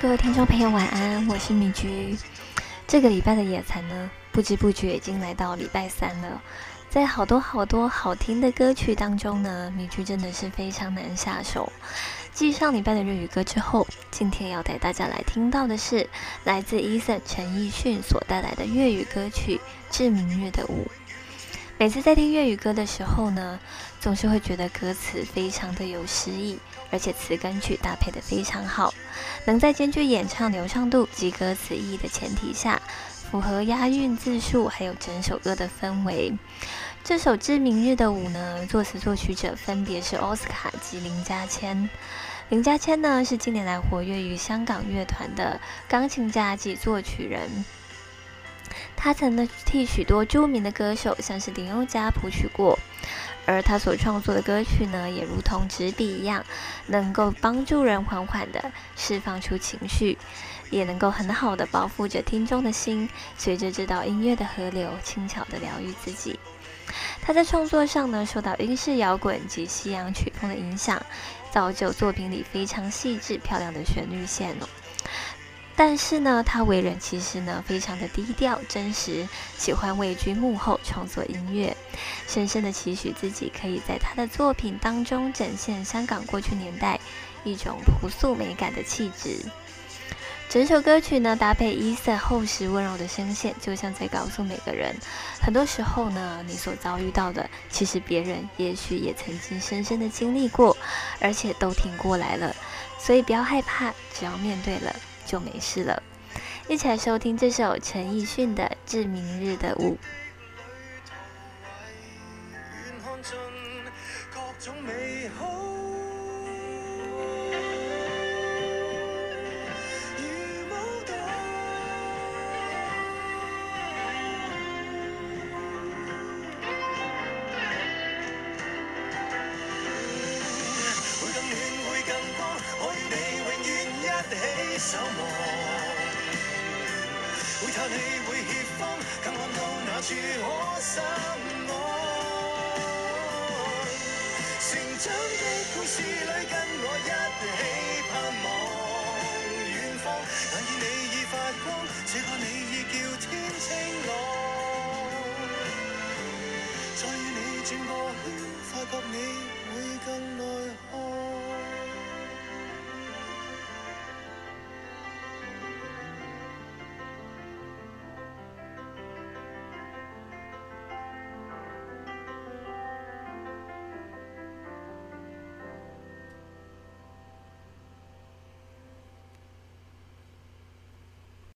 各位听众朋友，晚安，我是米菊。这个礼拜的野餐呢，不知不觉已经来到礼拜三了。在好多好多好听的歌曲当中呢，米菊真的是非常难下手。继上礼拜的日语歌之后，今天要带大家来听到的是来自 Eason 陈奕迅所带来的粤语歌曲《致明日的舞》。每次在听粤语歌的时候呢，总是会觉得歌词非常的有诗意，而且词跟曲搭配的非常好，能在兼具演唱流畅度及歌词意义的前提下，符合押韵字数，还有整首歌的氛围。这首《致明日的舞》呢，作词作曲者分别是奥斯卡及林家谦。林家谦呢，是近年来活跃于香港乐团的钢琴家及作曲人。他曾呢替许多著名的歌手，像是林宥嘉谱曲过，而他所创作的歌曲呢，也如同纸笔一样，能够帮助人缓缓的释放出情绪，也能够很好的包覆着听众的心，随着这道音乐的河流，轻巧的疗愈自己。他在创作上呢，受到英式摇滚及西洋曲风的影响，造就作品里非常细致漂亮的旋律线哦。但是呢，他为人其实呢非常的低调真实，喜欢位居幕后创作音乐，深深的期许自己可以在他的作品当中展现香港过去年代一种朴素美感的气质。整首歌曲呢搭配伊瑟厚实温柔的声线，就像在告诉每个人，很多时候呢，你所遭遇到的，其实别人也许也曾经深深的经历过，而且都挺过来了，所以不要害怕，只要面对了。就没事了，一起来收听这首陈奕迅的《致明日的舞》。守望，会叹气，会怯慌，更看到哪处可心安。成长的故事里，跟我一起盼望远方。眼见你已发光，这个你已叫天清朗。再与你转个圈，发觉你会更内向。